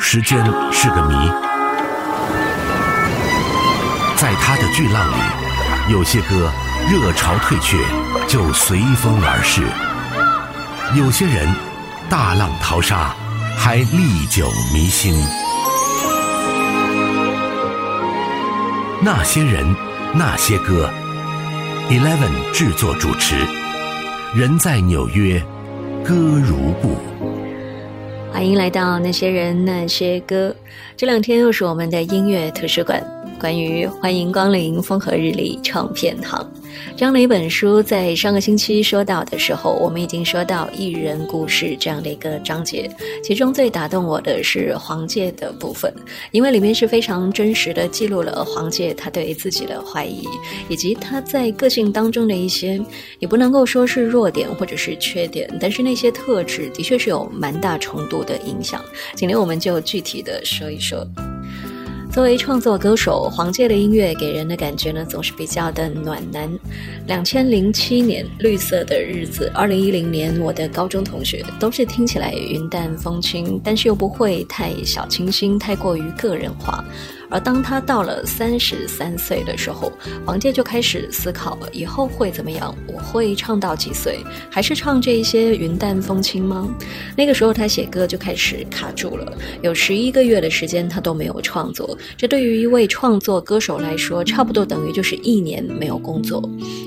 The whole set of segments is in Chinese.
时间是个谜，在它的巨浪里，有些歌热潮退却就随风而逝，有些人大浪淘沙还历久弥新。那些人，那些歌，Eleven 制作主持，人在纽约，歌如故。欢迎来到那些人那些歌。这两天又是我们的音乐图书馆，关于欢迎光临风和日丽唱片行。这样的一本书，在上个星期说到的时候，我们已经说到艺人故事这样的一个章节。其中最打动我的是黄玠的部分，因为里面是非常真实的记录了黄玠他对自己的怀疑，以及他在个性当中的一些，也不能够说是弱点或者是缺点，但是那些特质的确是有蛮大程度的影响。今天我们就具体的说一说。作为创作歌手，黄玠的音乐给人的感觉呢，总是比较的暖男。两千零七年，《绿色的日子》；二零一零年，我的高中同学，都是听起来云淡风轻，但是又不会太小清新，太过于个人化。而当他到了三十三岁的时候，黄玠就开始思考以后会怎么样？我会唱到几岁？还是唱这一些云淡风轻吗？那个时候他写歌就开始卡住了，有十一个月的时间他都没有创作。这对于一位创作歌手来说，差不多等于就是一年没有工作。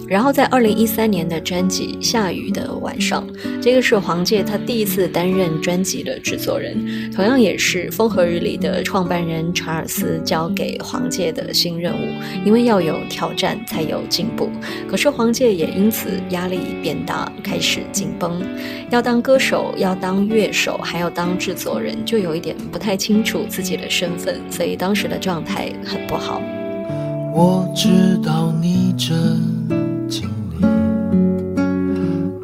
然后在二零一三年的专辑《下雨的晚上》，这个是黄玠他第一次担任专辑的制作人，同样也是风和日丽的创办人查尔斯。交给黄玠的新任务，因为要有挑战才有进步。可是黄玠也因此压力变大，开始紧绷。要当歌手，要当乐手，还要当制作人，就有一点不太清楚自己的身份，所以当时的状态很不好。我知道你正经历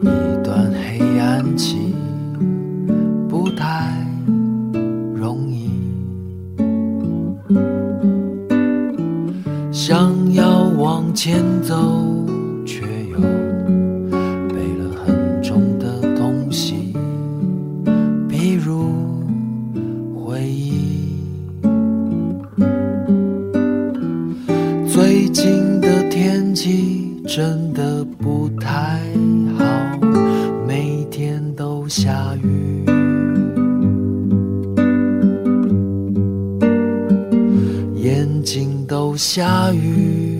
一段黑暗期。不太前走，却又背了很重的东西，比如回忆。最近的天气真的不太好，每天都下雨，眼睛。都下雨，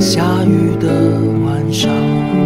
下雨的晚上。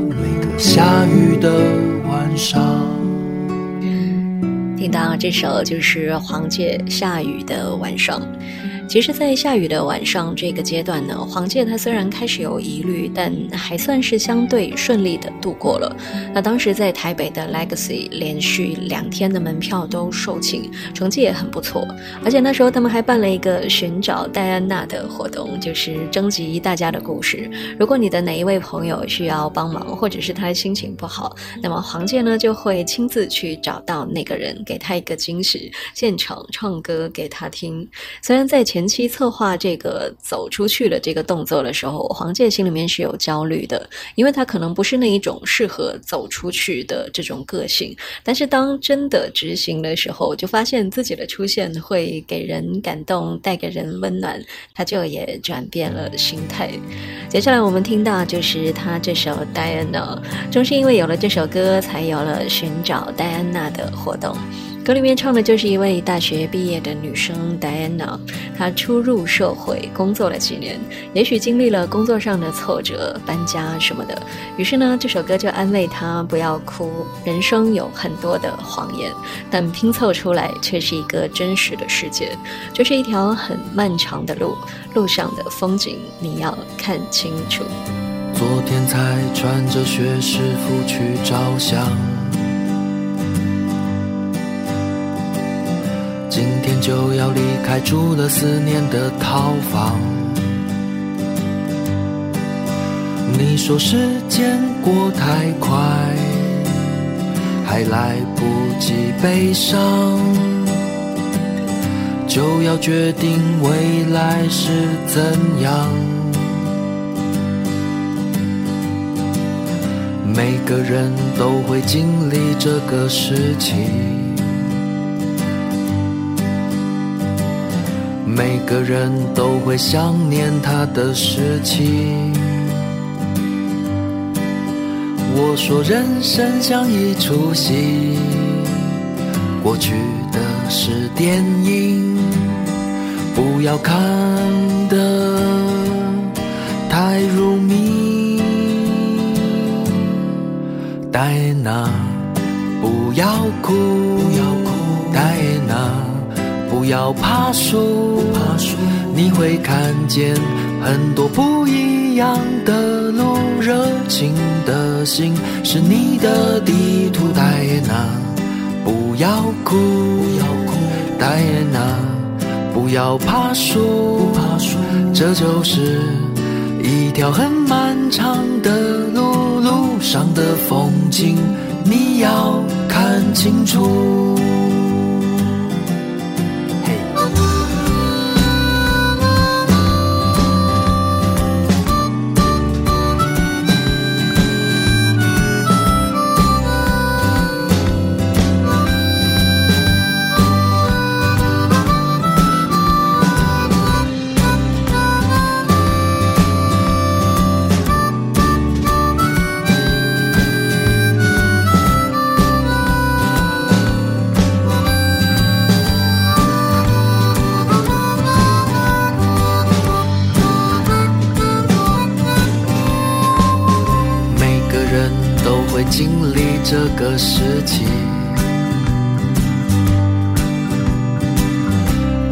下雨的晚上。听到这首就是黄玠《下雨的晚上》。其实，在下雨的晚上这个阶段呢，黄玠他虽然开始有疑虑，但还算是相对顺利的度过了。那当时在台北的 Legacy 连续两天的门票都售罄，成绩也很不错。而且那时候他们还办了一个寻找戴安娜的活动，就是征集大家的故事。如果你的哪一位朋友需要帮忙，或者是他心情不好，那么黄玠呢就会亲自去找到那个人，给他一个惊喜，现场唱歌给他听。虽然在前。前期策划这个走出去的这个动作的时候，黄健心里面是有焦虑的，因为他可能不是那一种适合走出去的这种个性。但是当真的执行的时候，就发现自己的出现会给人感动，带给人温暖，他就也转变了心态。接下来我们听到就是他这首《戴安娜》，正是因为有了这首歌，才有了寻找戴安娜的活动。歌里面唱的就是一位大学毕业的女生 Diana，她初入社会，工作了几年，也许经历了工作上的挫折、搬家什么的。于是呢，这首歌就安慰她不要哭，人生有很多的谎言，但拼凑出来却是一个真实的世界。这是一条很漫长的路，路上的风景你要看清楚。昨天才穿着学士服去照相。今天就要离开住了四年的套房。你说时间过太快，还来不及悲伤，就要决定未来是怎样。每个人都会经历这个时期。每个人都会想念他的事情。我说人生像一出戏，过去的是电影，不要看得太入迷。戴安娜，不要哭，不要哭，戴娜。不要怕输，你会看见很多不一样的路。热情的心是你的地图，戴安娜。不要哭，戴安娜。不要怕输，这就是一条很漫长的路，路上的风景你要看清楚。这个时期，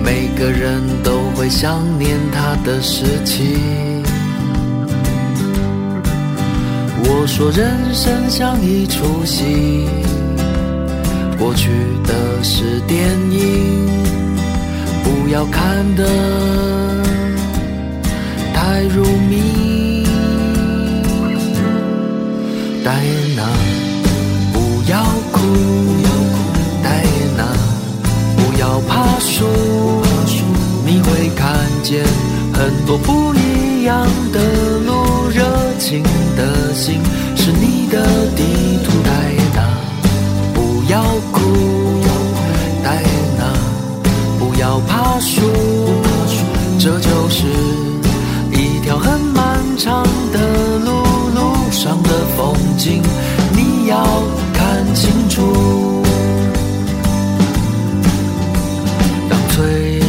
每个人都会想念他的时期。我说人生像一出戏，过去的是电影，不要看的戴安娜，不要怕输，你会看见很多不一样的路，热情的心是你的地图，戴安娜。不要哭，戴安娜，不要怕输，这就是一条很漫长的路，路上的风景你要当脆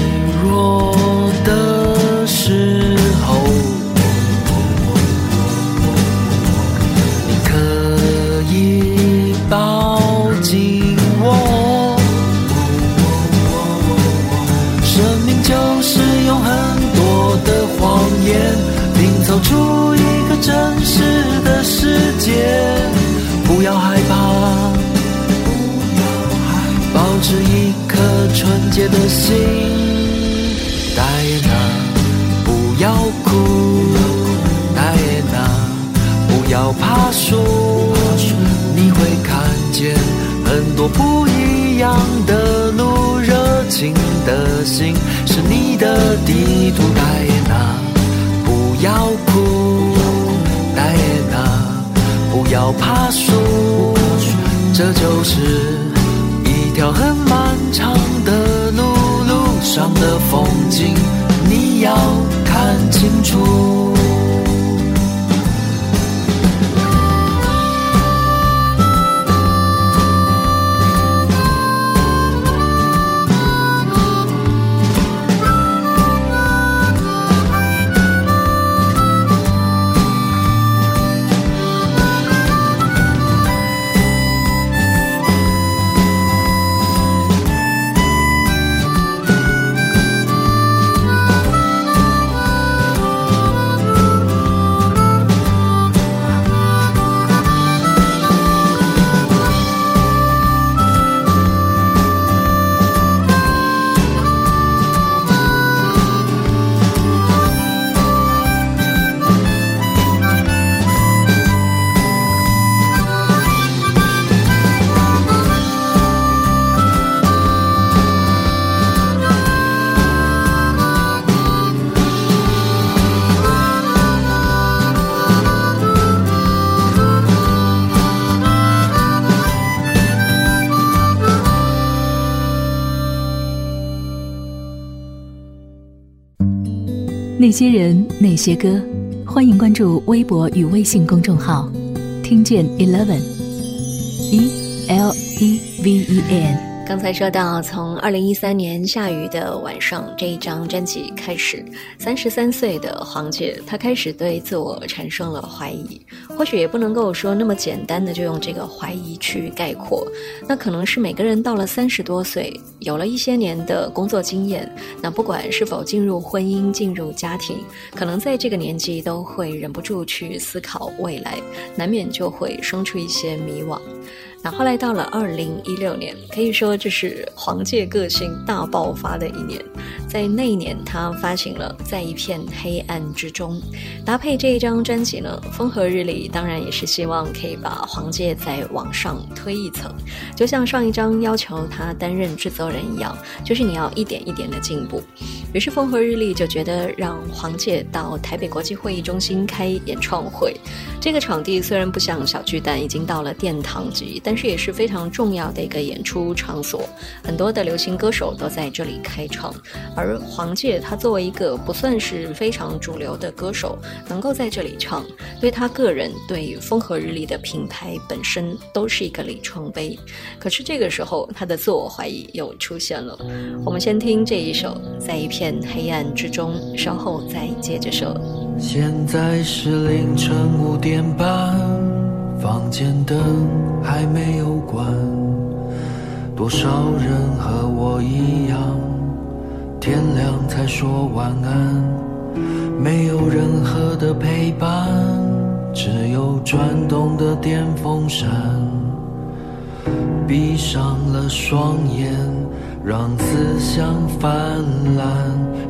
弱的时候，你可以抱紧我。生命就是用很多的谎言拼凑出一个真实的世界。不要害纯洁的心。戴安娜，不要哭，戴安娜，不要怕输，你会看见很多不一样的路，热情的心是你的地图。戴安娜，不要哭，戴安娜，不要怕输，这就是一条很漫长，的风景你要看清楚。那些人，那些歌，欢迎关注微博与微信公众号，听见 Eleven，E L E V E N。刚才说到，从二零一三年下雨的晚上这一张专辑开始，三十三岁的黄姐，她开始对自我产生了怀疑。或许也不能够说那么简单的就用这个怀疑去概括，那可能是每个人到了三十多岁，有了一些年的工作经验，那不管是否进入婚姻、进入家庭，可能在这个年纪都会忍不住去思考未来，难免就会生出一些迷惘。那后来到了二零一六年，可以说这是黄玠个性大爆发的一年。在那一年，他发行了《在一片黑暗之中》，搭配这一张专辑呢，《风和日丽》当然也是希望可以把黄玠再往上推一层，就像上一张要求他担任制作人一样，就是你要一点一点的进步。于是《风和日丽》就觉得让黄玠到台北国际会议中心开演唱会，这个场地虽然不像小巨蛋已经到了殿堂级，但但是也是非常重要的一个演出场所，很多的流行歌手都在这里开唱。而黄玠他作为一个不算是非常主流的歌手，能够在这里唱，对他个人对风和日丽的品牌本身都是一个里程碑。可是这个时候，他的自我怀疑又出现了。我们先听这一首《在一片黑暗之中》，稍后再接着说。现在是凌晨五点半，房间灯还没有关，多少人和我一样，天亮才说晚安，没有任何的陪伴，只有转动的电风扇。闭上了双眼，让思想泛滥。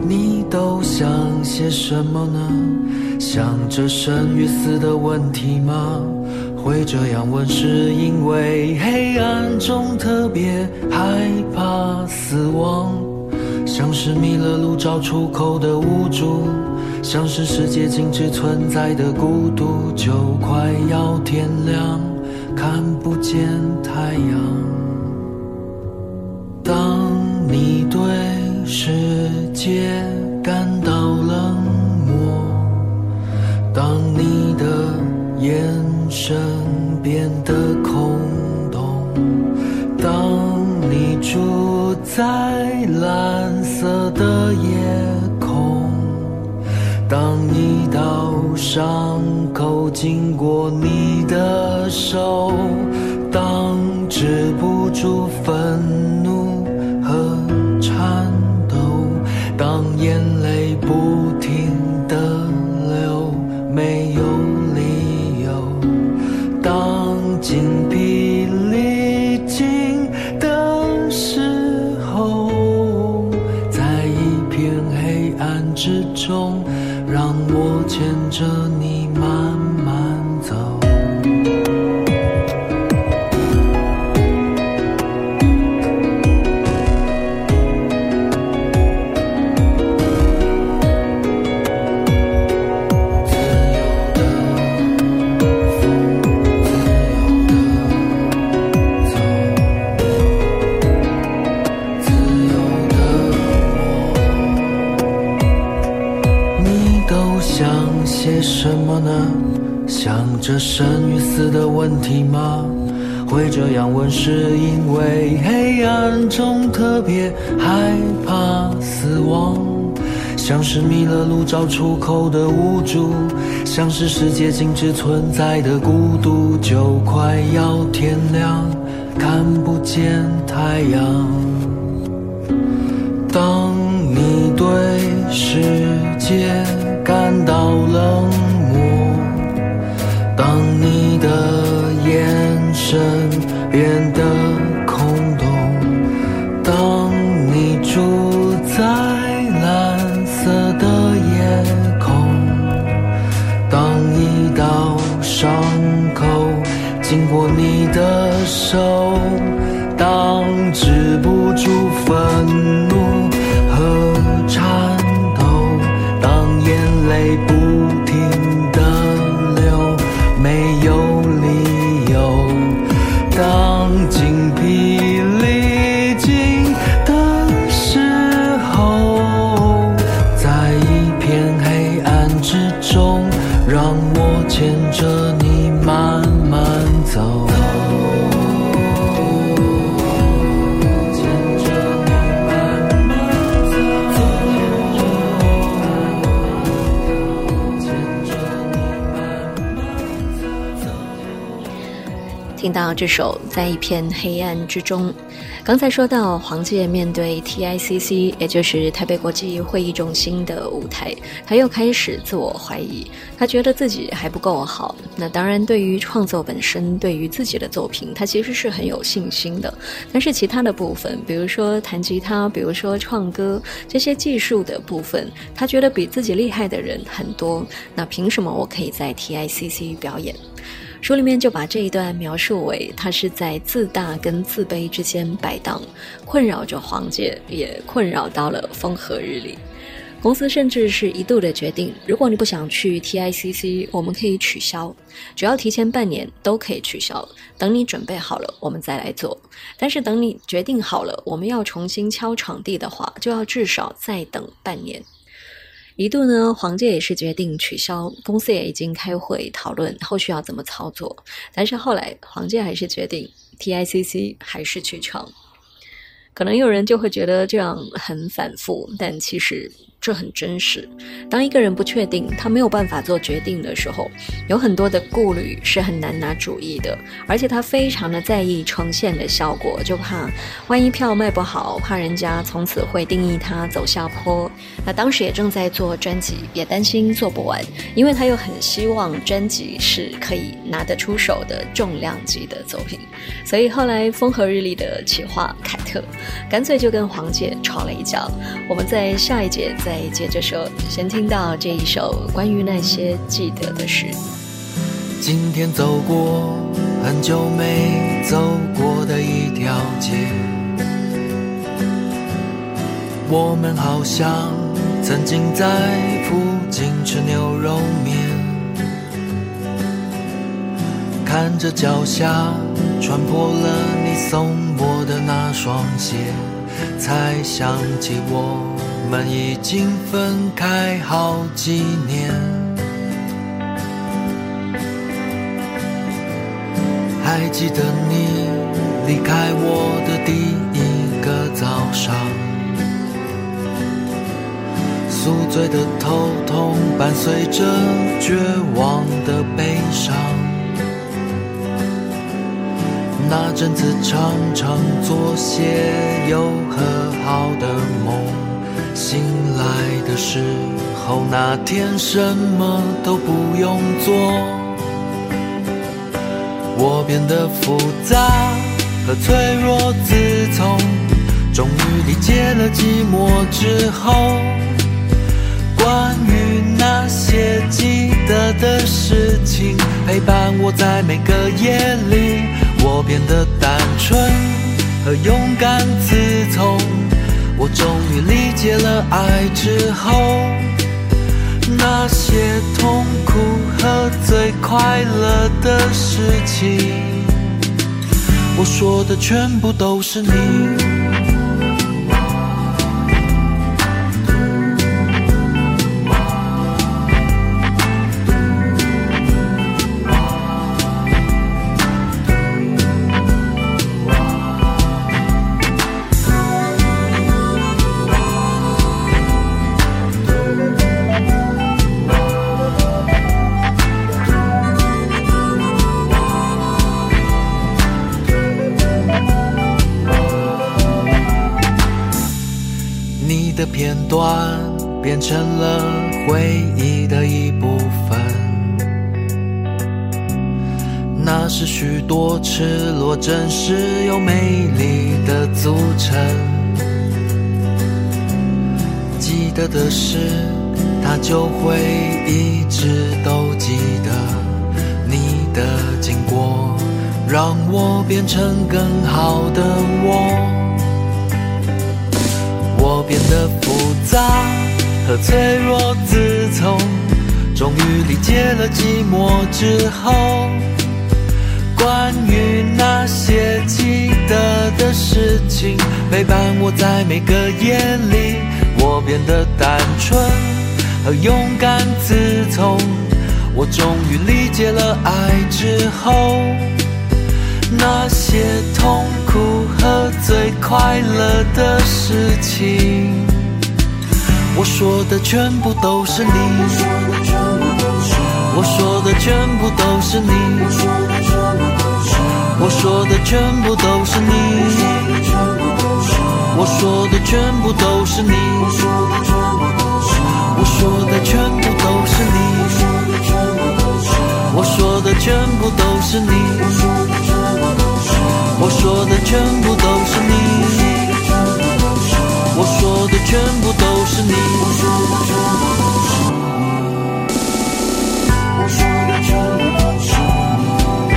你都想些什么呢？想着生与死的问题吗？会这样问，是因为黑暗中特别害怕死亡，像是迷了路找出口的无助，像是世界静止存在的孤独，就快要天亮，看不见太阳。当你对世界感到冷漠，当你的眼。身变得空洞。当你住在蓝色的夜空，当一道伤口经过你的手，当止不住愤问题吗？会这样问，是因为黑暗中特别害怕死亡，像是迷了路找出口的无助，像是世界静止存在的孤独，就快要天亮，看不见太阳。这首《在一片黑暗之中》，刚才说到黄介面对 TICC，也就是台北国际会议中心的舞台，他又开始自我怀疑，他觉得自己还不够好。那当然，对于创作本身，对于自己的作品，他其实是很有信心的。但是其他的部分，比如说弹吉他，比如说唱歌，这些技术的部分，他觉得比自己厉害的人很多。那凭什么我可以在 TICC 表演？书里面就把这一段描述为他是在自大跟自卑之间摆荡，困扰着黄姐，也困扰到了风和日丽。公司甚至是一度的决定，如果你不想去 TICC，我们可以取消，只要提前半年都可以取消。等你准备好了，我们再来做。但是等你决定好了，我们要重新敲场地的话，就要至少再等半年。一度呢，黄介也是决定取消，公司也已经开会讨论后续要怎么操作。但是后来黄介还是决定 TICC 还是去唱。可能有人就会觉得这样很反复，但其实这很真实。当一个人不确定，他没有办法做决定的时候，有很多的顾虑是很难拿主意的。而且他非常的在意呈现的效果，就怕万一票卖不好，怕人家从此会定义他走下坡。那当时也正在做专辑，也担心做不完，因为他又很希望专辑是可以拿得出手的重量级的作品。所以后来风和日丽的企划凯特，干脆就跟黄姐吵了一架。我们在下一节再再接着说，先听到这一首关于那些记得的事。今天走过很久没走过的一条街，我们好像曾经在附近吃牛肉面，看着脚下穿破了你送我的那双鞋，才想起我我们已经分开好几年。还记得你离开我的第一个早上，宿醉的头痛伴随着绝望的悲伤。那阵子常常做些又和好的梦，醒来的时候那天什么都不用做。我变得复杂和脆弱，自从终于理解了寂寞之后，关于那些记得的事情，陪伴我在每个夜里。我变得单纯和勇敢，自从我终于理解了爱之后。那些痛苦和最快乐的事情，我说的全部都是你。段变成了回忆的一部分，那是许多赤裸、真实又美丽的组成。记得的事，他就会一直都记得。你的经过，让我变成更好的我。我变得杂和脆弱，自从终于理解了寂寞之后，关于那些记得的事情，陪伴我在每个夜里。我变得单纯和勇敢，自从我终于理解了爱之后。那些痛苦和最快乐的事情，我说的全部都是你。我说的全部都是你。我说的全部都是你。我说的全部都是你。我说的全部都是你。我说的全部都是你。我说的全部都是你，我说的全部都是你我说的全部都是你，我说的全部都是你，我说的全部都是你，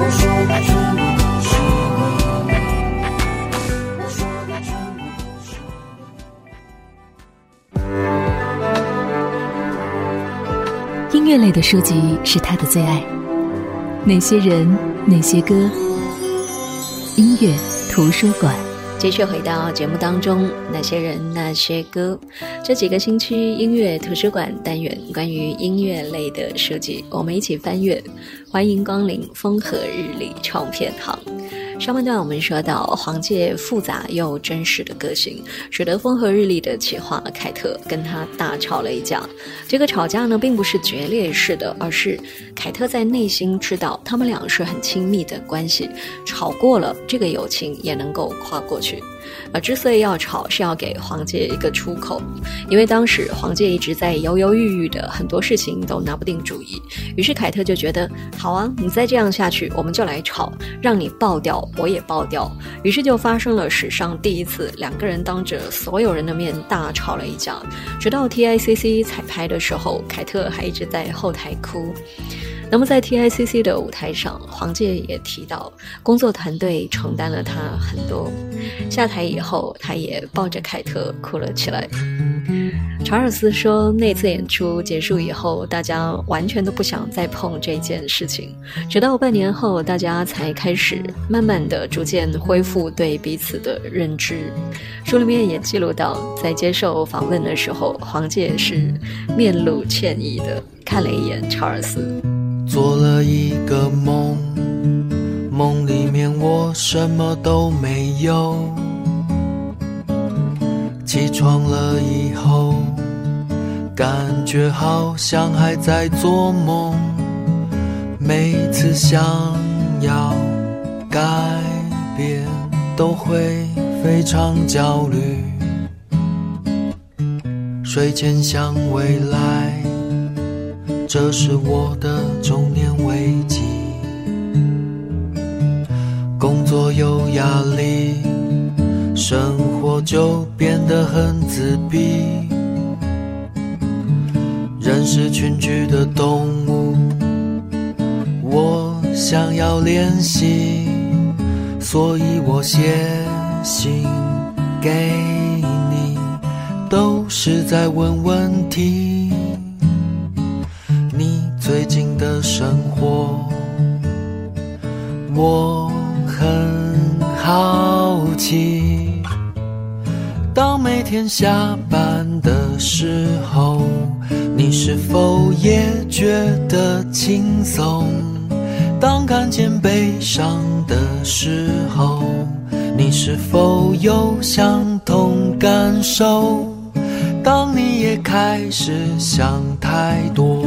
我说的全部都是你，我说的全部都是你。音乐类的书籍是他的最爱，哪些人，哪些歌。音乐图书馆，继续回到节目当中，那些人那些歌，这几个星期音乐图书馆单元关于音乐类的书籍，我们一起翻阅。欢迎光临风和日丽唱片行。上半段我们说到黄介复杂又真实的个性，使得风和日丽的企划凯特跟他大吵了一架。这个吵架呢，并不是决裂式的，而是凯特在内心知道他们俩是很亲密的关系，吵过了，这个友情也能够跨过去。而之所以要吵，是要给黄介一个出口，因为当时黄介一直在犹犹豫豫的，很多事情都拿不定主意。于是凯特就觉得，好啊，你再这样下去，我们就来吵，让你爆掉，我也爆掉。于是就发生了史上第一次，两个人当着所有人的面大吵了一架。直到 TICC 彩排的时候，凯特还一直在后台哭。那么在 TICC 的舞台上，黄介也提到，工作团队承担了他很多。下台以后，他也抱着凯特哭了起来。查尔斯说，那次演出结束以后，大家完全都不想再碰这件事情，直到半年后，大家才开始慢慢的、逐渐恢复对彼此的认知。书里面也记录到，在接受访问的时候，黄介是面露歉意的看了一眼查尔斯。做了一个梦，梦里面我什么都没有。起床了以后，感觉好像还在做梦。每次想要改变，都会非常焦虑。睡前想未来。这是我的终作有压力，生活就变得很自闭。人是群居的动物，我想要联系，所以我写信给你，都是在问问题。你最近的生活，我很好奇。当每天下班的时候，你是否也觉得轻松？当看见悲伤的时候，你是否有相同感受？当你也开始想太多。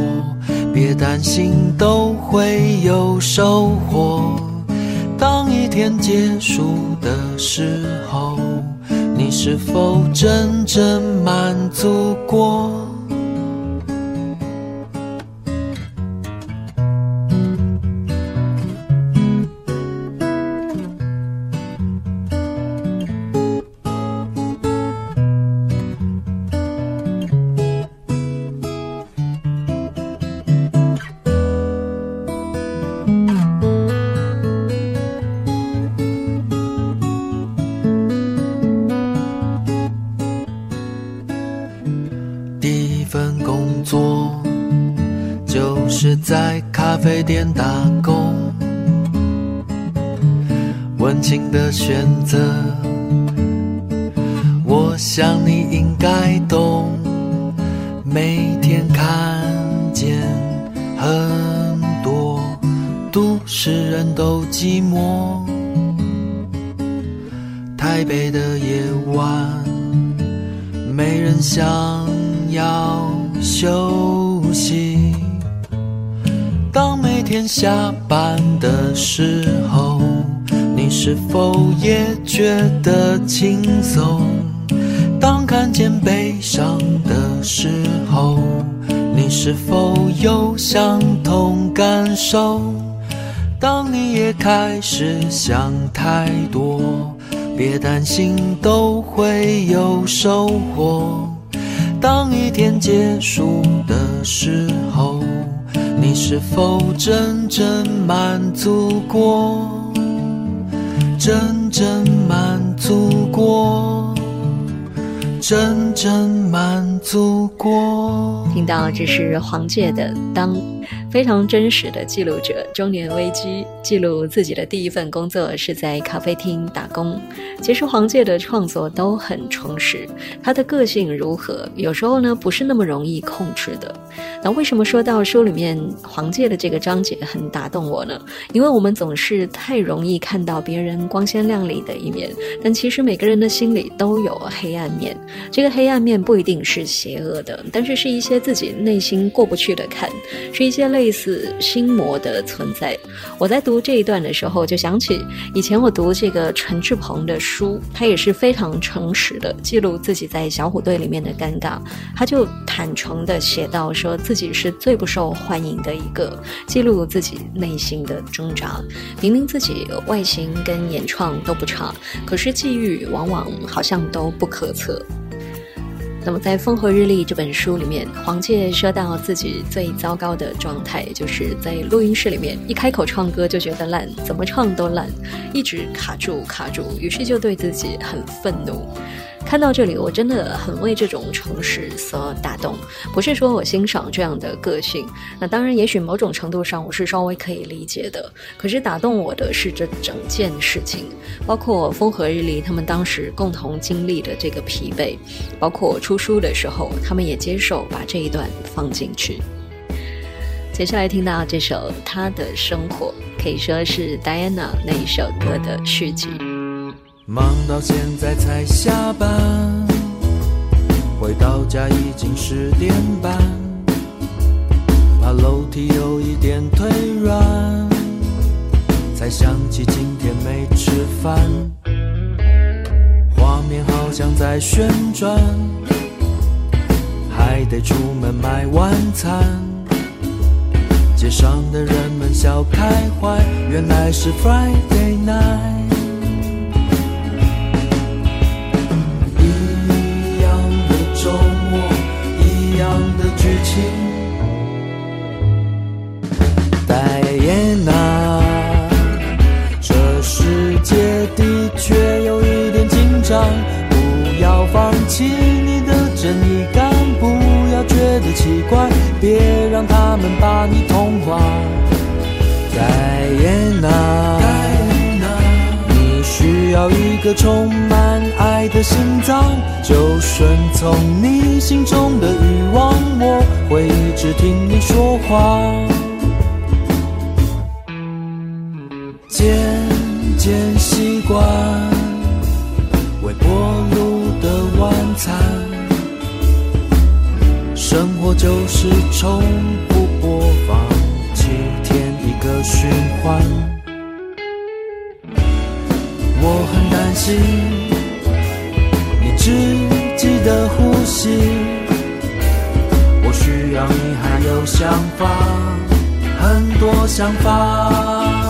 别担心，都会有收获。当一天结束的时候，你是否真正满足过？悲伤的时候，你是否有相同感受？当你也开始想太多，别担心，都会有收获。当一天结束的时候。你是否真正满足过？真正满足过？真正满足过？听到这是黄玠的《当》。非常真实的记录着中年危机，记录自己的第一份工作是在咖啡厅打工。其实黄介的创作都很充实，他的个性如何，有时候呢不是那么容易控制的。那为什么说到书里面黄介的这个章节很打动我呢？因为我们总是太容易看到别人光鲜亮丽的一面，但其实每个人的心里都有黑暗面。这个黑暗面不一定是邪恶的，但是是一些自己内心过不去的坎，是一些类似心魔的存在。我在读读这一段的时候，就想起以前我读这个陈志鹏的书，他也是非常诚实的记录自己在小虎队里面的尴尬，他就坦诚的写到说自。自己是最不受欢迎的一个，记录自己内心的挣扎。明明自己外形跟演创都不差，可是际遇往往好像都不可测。那么在《风和日丽》这本书里面，黄介说到自己最糟糕的状态，就是在录音室里面一开口唱歌就觉得烂，怎么唱都烂，一直卡住卡住，于是就对自己很愤怒。看到这里，我真的很为这种诚实所打动。不是说我欣赏这样的个性，那当然，也许某种程度上我是稍微可以理解的。可是打动我的是这整件事情，包括风和日丽他们当时共同经历的这个疲惫，包括出书的时候，他们也接受把这一段放进去。接下来听到这首《他的生活》，可以说是 Diana 那一首歌的续集。忙到现在才下班，回到家已经十点半，怕楼梯有一点腿软，才想起今天没吃饭，画面好像在旋转，还得出门买晚餐，街上的人们笑开怀，原来是 Friday night。戴安娜，这世界的确有一点紧张，不要放弃你的正义感，不要觉得奇怪，别让他们把你同化。戴安娜，个充满爱的心脏，就顺从你心中的欲望，我会一直听你说话。渐渐习惯微波炉的晚餐，生活就是重复播放几天一个循环。我很心你自己的呼吸，我需要你还有想法，很多想法。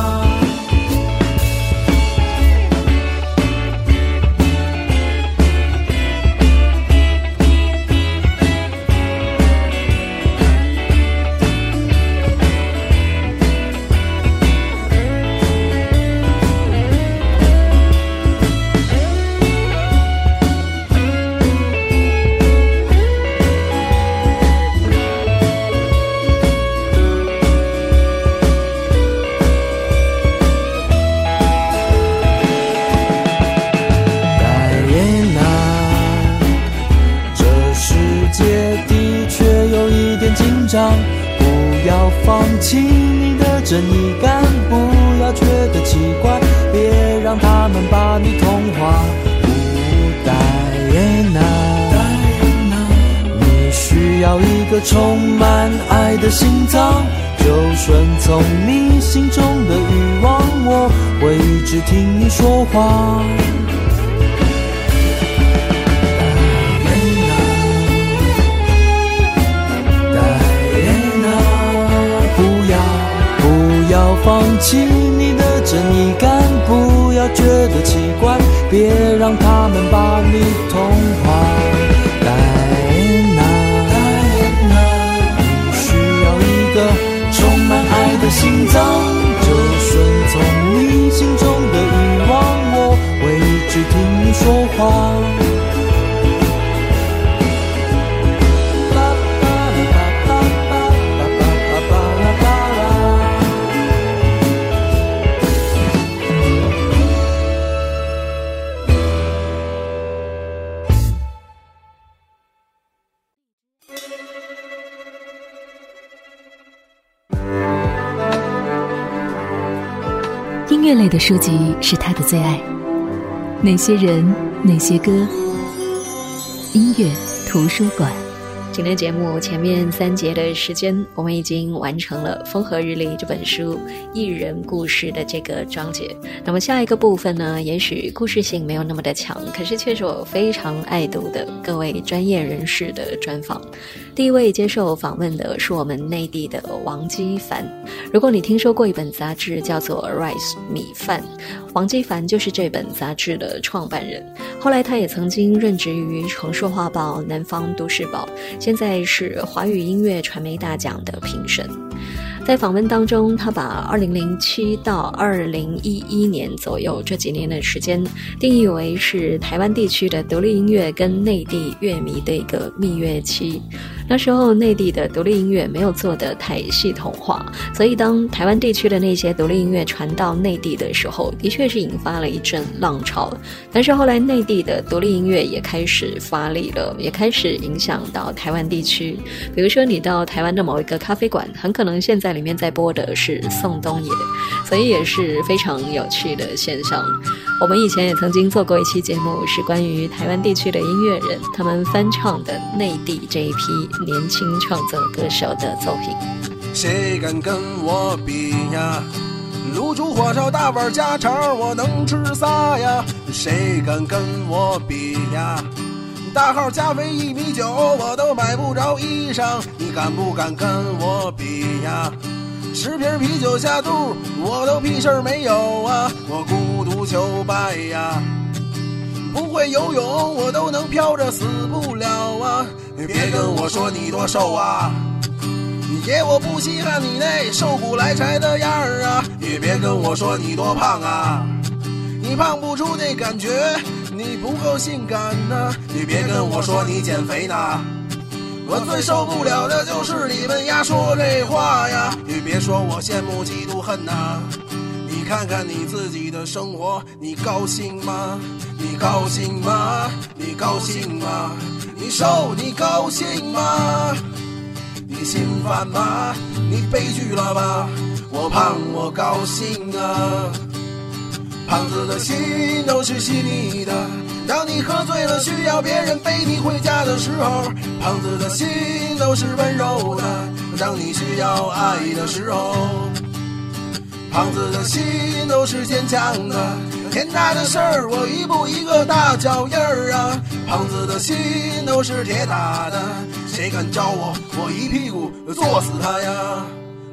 不要放弃你的正义感，不要觉得奇怪，别让他们把你同化。戴安娜，你需要一个充满爱的心脏，就顺从你心中的欲望，我会一直听你说话。放弃你的正义感，不要觉得奇怪，别让他们把你同化。戴安娜，你需要一个充满爱的心脏，就顺从你心中的欲望，我会一直听你说话。类的书籍是他的最爱。哪些人，哪些歌，音乐图书馆。今天节目前面三节的时间，我们已经完成了《风和日丽》这本书艺人故事的这个章节。那么下一个部分呢，也许故事性没有那么的强，可是却是我非常爱读的各位专业人士的专访。第一位接受访问的是我们内地的王基凡。如果你听说过一本杂志叫做《Rice 米饭》，王纪凡就是这本杂志的创办人。后来他也曾经任职于《城市画报》《南方都市报》，现在是华语音乐传媒大奖的评审。在访问当中，他把2007到2011年左右这几年的时间定义为是台湾地区的独立音乐跟内地乐迷的一个蜜月期。那时候内地的独立音乐没有做得太系统化，所以当台湾地区的那些独立音乐传到内地的时候，的确是引发了一阵浪潮。但是后来内地的独立音乐也开始发力了，也开始影响到台湾地区。比如说你到台湾的某一个咖啡馆，很可能现在。里面在播的是宋冬野，所以也是非常有趣的现象。我们以前也曾经做过一期节目，是关于台湾地区的音乐人他们翻唱的内地这一批年轻创作歌手的作品。谁敢跟我比呀？卤煮火烧大碗家常，我能吃仨呀？谁敢跟我比呀？大号加肥一米九，我都买不着衣裳。你敢不敢跟我比呀？十瓶啤酒下肚，我都屁事儿没有啊！我孤独求败呀，不会游泳，我都能漂着死不了啊！你别跟我说你多瘦啊，你爷我不稀罕你那瘦骨来柴的样儿啊！也别跟我说你多胖啊，你胖不出那感觉。你不够性感呐！你别跟我说你减肥呢，我最受不了的就是你们丫说这话呀！你别说我羡慕嫉妒恨呐！你看看你自己的生活，你高兴吗？你高兴吗？你高兴吗？你瘦你高兴吗？你心烦吗？你悲剧了吧？我胖我高兴啊！胖子的心都是细腻的，当你喝醉了需要别人背你回家的时候，胖子的心都是温柔的，当你需要爱的时候，胖子的心都是坚强的，天大的事儿我一步一个大脚印儿啊，胖子的心都是铁打的，谁敢招我，我一屁股坐死他呀！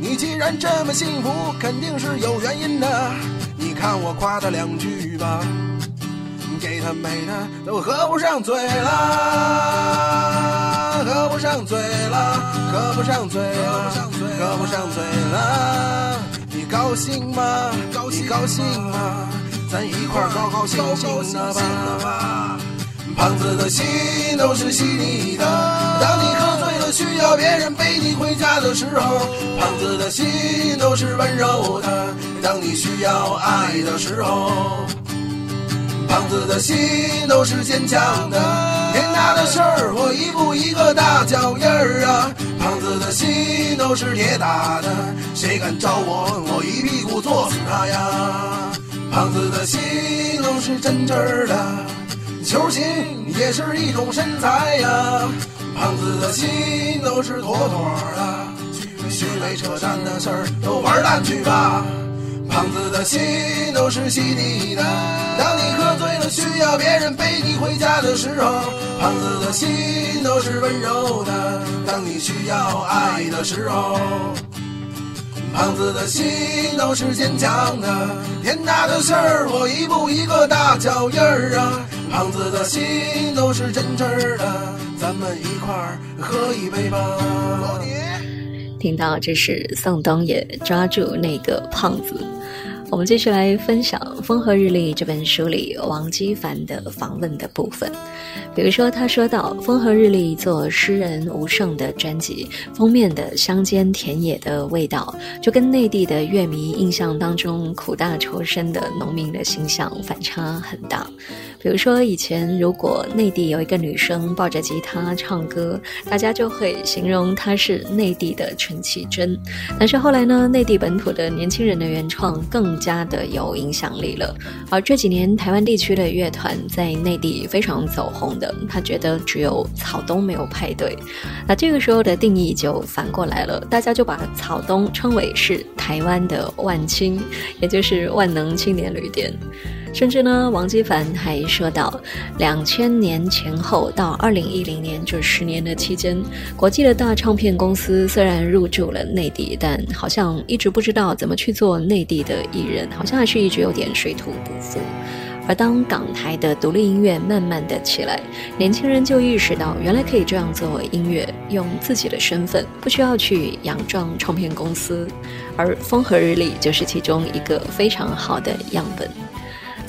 你既然这么幸福，肯定是有原因的。你看我夸她两句吧，给她美的都合不上嘴了，合不上嘴了，合不上嘴了，合不上嘴了。你高兴吗？你高兴吗？咱一块高高兴兴的吧。胖子的心都是细腻的，当你需要别人背你回家的时候，胖子的心都是温柔的，当你需要爱的时候，胖子的心都是坚强的。天大的事儿我一步一个大脚印儿啊，胖子的心都是铁打的，谁敢招我，我一屁股坐死他呀！胖子的心都是真真儿的，球形也是一种身材呀。胖子的心都是妥妥的，虚伪扯淡的事儿都玩蛋去吧。胖子的心都是细腻的，当你喝醉了需要别人背你回家的时候，胖子的心都是温柔的，当你需要爱的时候。胖子的心都是坚强的，天大的事儿我一步一个大脚印儿啊！胖子的心都是真真的，咱们一块儿喝一杯吧。听到这是宋冬野抓住那个胖子。我们继续来分享《风和日丽》这本书里王基凡的访问的部分。比如说，他说到《风和日丽》做诗人吴胜的专辑封面的乡间田野的味道，就跟内地的乐迷印象当中苦大仇深的农民的形象反差很大。比如说，以前如果内地有一个女生抱着吉他唱歌，大家就会形容她是内地的陈绮贞。但是后来呢，内地本土的年轻人的原创更加的有影响力了。而这几年台湾地区的乐团在内地非常走红的，他觉得只有草东没有派对。那这个时候的定义就反过来了，大家就把草东称为是台湾的万青，也就是万能青年旅店。甚至呢，王基凡还说到，两千年前后到二零一零年这十年的期间，国际的大唱片公司虽然入驻了内地，但好像一直不知道怎么去做内地的艺人，好像还是一直有点水土不服。而当港台的独立音乐慢慢的起来，年轻人就意识到，原来可以这样做音乐，用自己的身份，不需要去仰仗唱片公司，而风和日丽就是其中一个非常好的样本。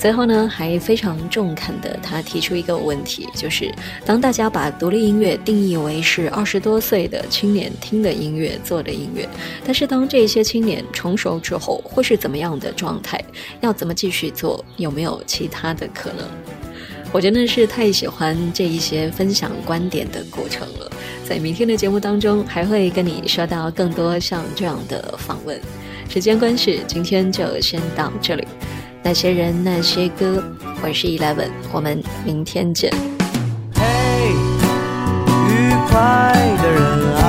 最后呢，还非常中肯的，他提出一个问题，就是当大家把独立音乐定义为是二十多岁的青年听的音乐、做的音乐，但是当这些青年成熟之后，会是怎么样的状态？要怎么继续做？有没有其他的可能？我真的是太喜欢这一些分享观点的过程了。在明天的节目当中，还会跟你说到更多像这样的访问。时间关系，今天就先到这里。那些人那些歌我是 eleven 我们明天见。嘿愉快的人啊。